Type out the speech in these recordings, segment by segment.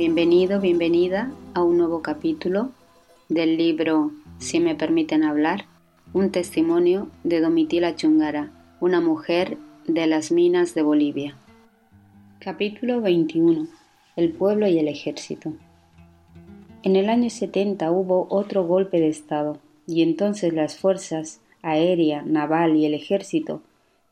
Bienvenido, bienvenida a un nuevo capítulo del libro Si me permiten hablar, un testimonio de Domitila Chungara, una mujer de las minas de Bolivia. Capítulo 21. El pueblo y el ejército. En el año 70 hubo otro golpe de Estado y entonces las fuerzas aérea, naval y el ejército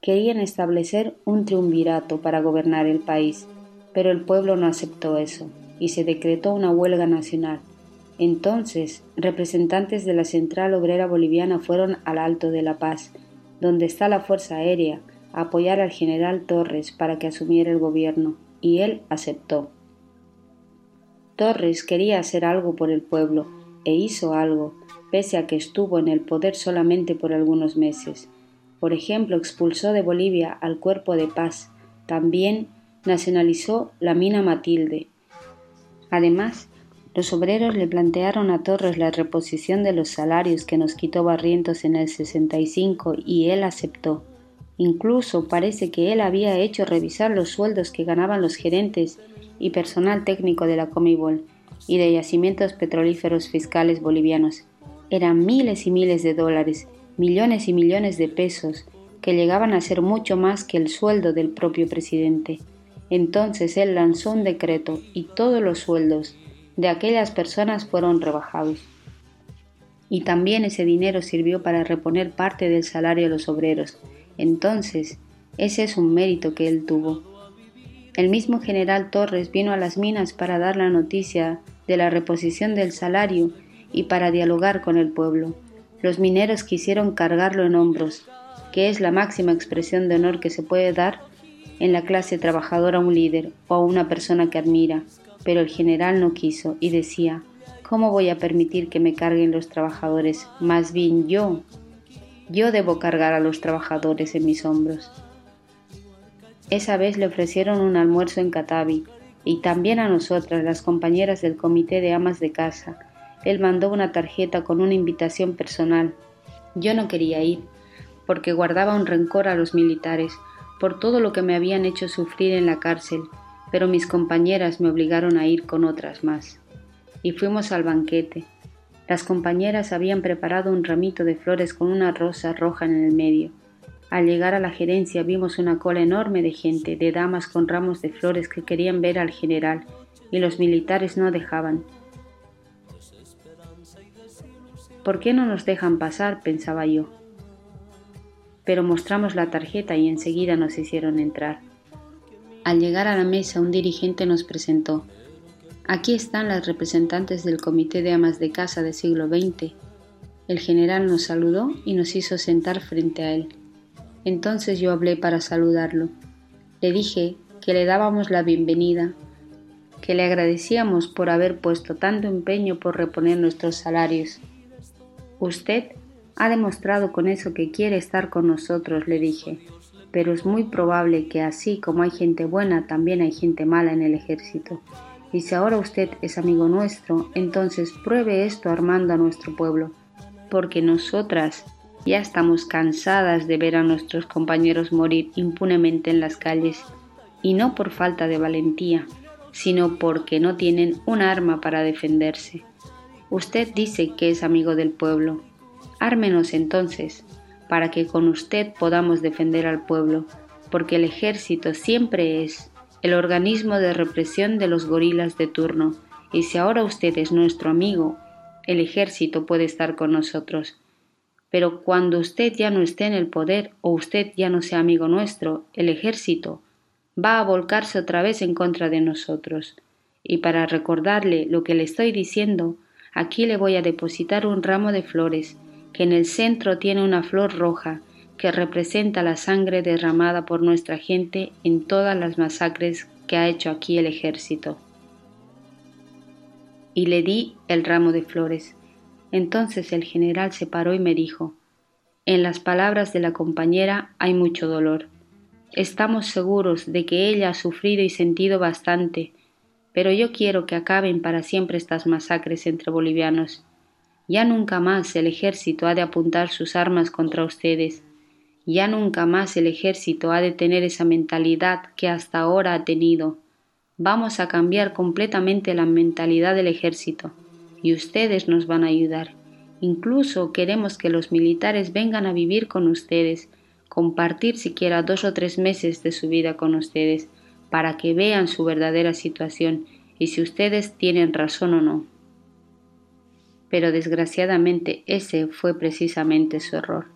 querían establecer un triunvirato para gobernar el país, pero el pueblo no aceptó eso y se decretó una huelga nacional. Entonces, representantes de la Central Obrera Boliviana fueron al Alto de la Paz, donde está la Fuerza Aérea, a apoyar al general Torres para que asumiera el gobierno, y él aceptó. Torres quería hacer algo por el pueblo, e hizo algo, pese a que estuvo en el poder solamente por algunos meses. Por ejemplo, expulsó de Bolivia al Cuerpo de Paz. También nacionalizó la mina Matilde. Además, los obreros le plantearon a Torres la reposición de los salarios que nos quitó Barrientos en el 65 y él aceptó. Incluso parece que él había hecho revisar los sueldos que ganaban los gerentes y personal técnico de la Comibol y de yacimientos petrolíferos fiscales bolivianos. Eran miles y miles de dólares, millones y millones de pesos, que llegaban a ser mucho más que el sueldo del propio presidente. Entonces él lanzó un decreto y todos los sueldos de aquellas personas fueron rebajados. Y también ese dinero sirvió para reponer parte del salario a los obreros. Entonces, ese es un mérito que él tuvo. El mismo general Torres vino a las minas para dar la noticia de la reposición del salario y para dialogar con el pueblo. Los mineros quisieron cargarlo en hombros, que es la máxima expresión de honor que se puede dar en la clase trabajadora a un líder o a una persona que admira, pero el general no quiso y decía, ¿cómo voy a permitir que me carguen los trabajadores? Más bien yo, yo debo cargar a los trabajadores en mis hombros. Esa vez le ofrecieron un almuerzo en Catavi y también a nosotras, las compañeras del comité de amas de casa. Él mandó una tarjeta con una invitación personal. Yo no quería ir, porque guardaba un rencor a los militares por todo lo que me habían hecho sufrir en la cárcel, pero mis compañeras me obligaron a ir con otras más. Y fuimos al banquete. Las compañeras habían preparado un ramito de flores con una rosa roja en el medio. Al llegar a la gerencia vimos una cola enorme de gente, de damas con ramos de flores que querían ver al general, y los militares no dejaban. ¿Por qué no nos dejan pasar? pensaba yo pero mostramos la tarjeta y enseguida nos hicieron entrar. Al llegar a la mesa un dirigente nos presentó. Aquí están las representantes del Comité de Amas de Casa del siglo XX. El general nos saludó y nos hizo sentar frente a él. Entonces yo hablé para saludarlo. Le dije que le dábamos la bienvenida, que le agradecíamos por haber puesto tanto empeño por reponer nuestros salarios. Usted ha demostrado con eso que quiere estar con nosotros, le dije, pero es muy probable que así como hay gente buena, también hay gente mala en el ejército. Y si ahora usted es amigo nuestro, entonces pruebe esto armando a nuestro pueblo, porque nosotras ya estamos cansadas de ver a nuestros compañeros morir impunemente en las calles, y no por falta de valentía, sino porque no tienen un arma para defenderse. Usted dice que es amigo del pueblo, Ármenos entonces, para que con usted podamos defender al pueblo, porque el ejército siempre es el organismo de represión de los gorilas de turno, y si ahora usted es nuestro amigo, el ejército puede estar con nosotros. Pero cuando usted ya no esté en el poder o usted ya no sea amigo nuestro, el ejército va a volcarse otra vez en contra de nosotros. Y para recordarle lo que le estoy diciendo, aquí le voy a depositar un ramo de flores que en el centro tiene una flor roja que representa la sangre derramada por nuestra gente en todas las masacres que ha hecho aquí el ejército. Y le di el ramo de flores. Entonces el general se paró y me dijo, en las palabras de la compañera hay mucho dolor. Estamos seguros de que ella ha sufrido y sentido bastante, pero yo quiero que acaben para siempre estas masacres entre bolivianos ya nunca más el ejército ha de apuntar sus armas contra ustedes. Ya nunca más el ejército ha de tener esa mentalidad que hasta ahora ha tenido. Vamos a cambiar completamente la mentalidad del ejército y ustedes nos van a ayudar. Incluso queremos que los militares vengan a vivir con ustedes, compartir siquiera dos o tres meses de su vida con ustedes, para que vean su verdadera situación y si ustedes tienen razón o no. Pero desgraciadamente ese fue precisamente su error,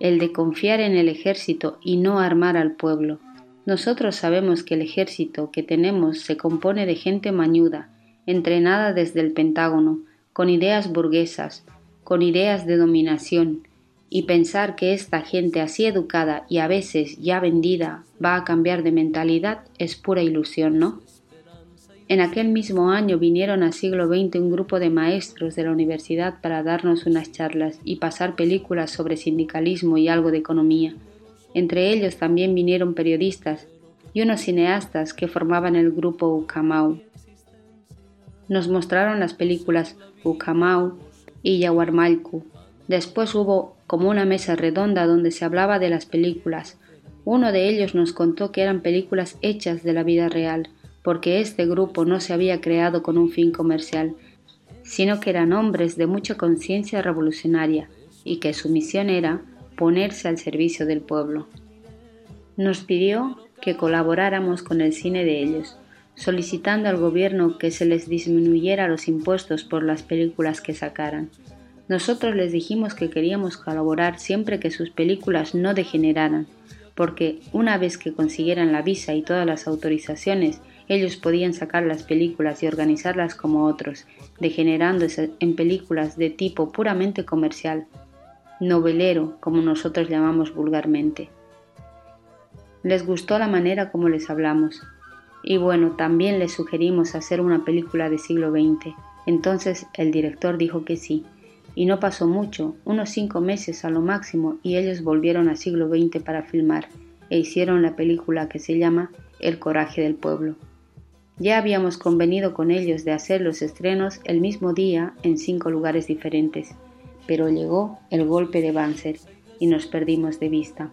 el de confiar en el ejército y no armar al pueblo. Nosotros sabemos que el ejército que tenemos se compone de gente mañuda, entrenada desde el Pentágono, con ideas burguesas, con ideas de dominación, y pensar que esta gente así educada y a veces ya vendida va a cambiar de mentalidad es pura ilusión, ¿no? En aquel mismo año vinieron al siglo XX un grupo de maestros de la universidad para darnos unas charlas y pasar películas sobre sindicalismo y algo de economía. Entre ellos también vinieron periodistas y unos cineastas que formaban el grupo Ucamau. Nos mostraron las películas Ucamau y Yaguarmalcu. Después hubo como una mesa redonda donde se hablaba de las películas. Uno de ellos nos contó que eran películas hechas de la vida real, porque este grupo no se había creado con un fin comercial, sino que eran hombres de mucha conciencia revolucionaria y que su misión era ponerse al servicio del pueblo. Nos pidió que colaboráramos con el cine de ellos, solicitando al gobierno que se les disminuyera los impuestos por las películas que sacaran. Nosotros les dijimos que queríamos colaborar siempre que sus películas no degeneraran, porque una vez que consiguieran la visa y todas las autorizaciones, ellos podían sacar las películas y organizarlas como otros, degenerándose en películas de tipo puramente comercial, novelero, como nosotros llamamos vulgarmente. Les gustó la manera como les hablamos. Y bueno, también les sugerimos hacer una película de siglo XX. Entonces el director dijo que sí. Y no pasó mucho, unos cinco meses a lo máximo, y ellos volvieron al siglo XX para filmar, e hicieron la película que se llama El coraje del pueblo. Ya habíamos convenido con ellos de hacer los estrenos el mismo día en cinco lugares diferentes, pero llegó el golpe de Banzer y nos perdimos de vista.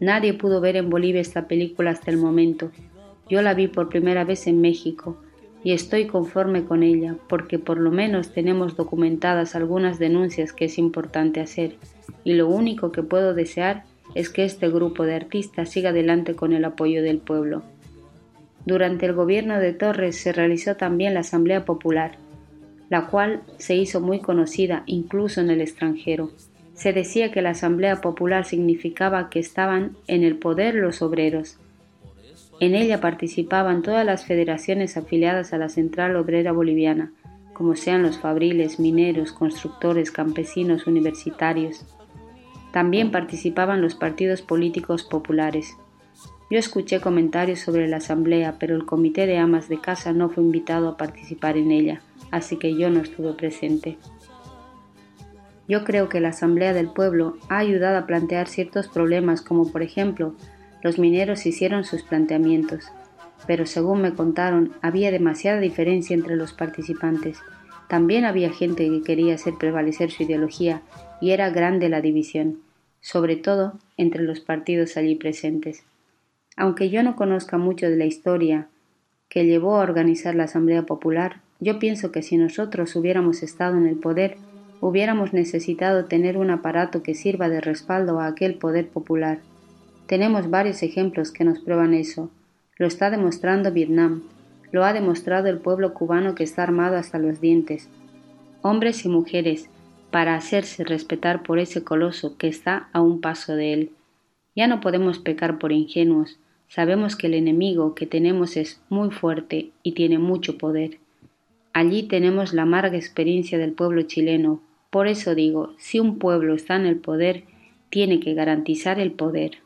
Nadie pudo ver en Bolivia esta película hasta el momento. Yo la vi por primera vez en México y estoy conforme con ella porque por lo menos tenemos documentadas algunas denuncias que es importante hacer y lo único que puedo desear es que este grupo de artistas siga adelante con el apoyo del pueblo. Durante el gobierno de Torres se realizó también la Asamblea Popular, la cual se hizo muy conocida incluso en el extranjero. Se decía que la Asamblea Popular significaba que estaban en el poder los obreros. En ella participaban todas las federaciones afiliadas a la Central Obrera Boliviana, como sean los fabriles, mineros, constructores, campesinos, universitarios. También participaban los partidos políticos populares. Yo escuché comentarios sobre la asamblea, pero el comité de amas de casa no fue invitado a participar en ella así que yo no estuve presente. Yo creo que la Asamblea del Pueblo ha ayudado a plantear ciertos problemas como por ejemplo los mineros hicieron sus planteamientos, pero según me contaron había demasiada diferencia entre los participantes. También había gente que quería hacer prevalecer su ideología y era grande la división, sobre todo entre los partidos allí presentes. Aunque yo no conozca mucho de la historia que llevó a organizar la Asamblea Popular, yo pienso que si nosotros hubiéramos estado en el poder, hubiéramos necesitado tener un aparato que sirva de respaldo a aquel poder popular. Tenemos varios ejemplos que nos prueban eso. Lo está demostrando Vietnam, lo ha demostrado el pueblo cubano que está armado hasta los dientes. Hombres y mujeres, para hacerse respetar por ese coloso que está a un paso de él. Ya no podemos pecar por ingenuos, sabemos que el enemigo que tenemos es muy fuerte y tiene mucho poder. Allí tenemos la amarga experiencia del pueblo chileno. Por eso digo, si un pueblo está en el poder, tiene que garantizar el poder.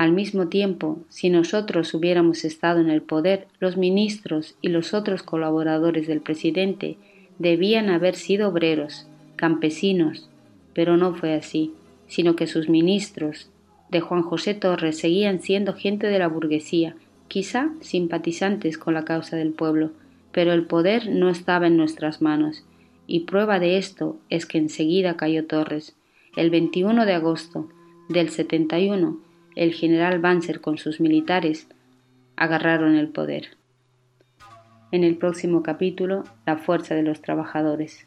Al mismo tiempo, si nosotros hubiéramos estado en el poder, los ministros y los otros colaboradores del presidente debían haber sido obreros, campesinos, pero no fue así, sino que sus ministros de Juan José Torres seguían siendo gente de la burguesía, quizá simpatizantes con la causa del pueblo, pero el poder no estaba en nuestras manos, y prueba de esto es que enseguida cayó Torres. El 21 de agosto del 71, el general Banzer con sus militares agarraron el poder. En el próximo capítulo, la fuerza de los trabajadores.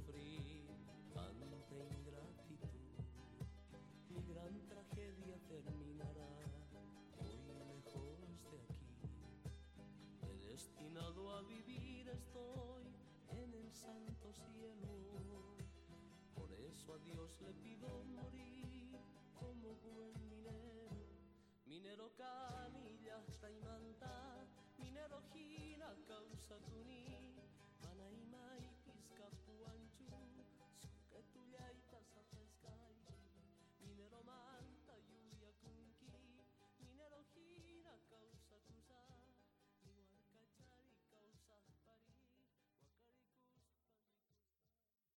髪出した今んだミネロヒな顔さくに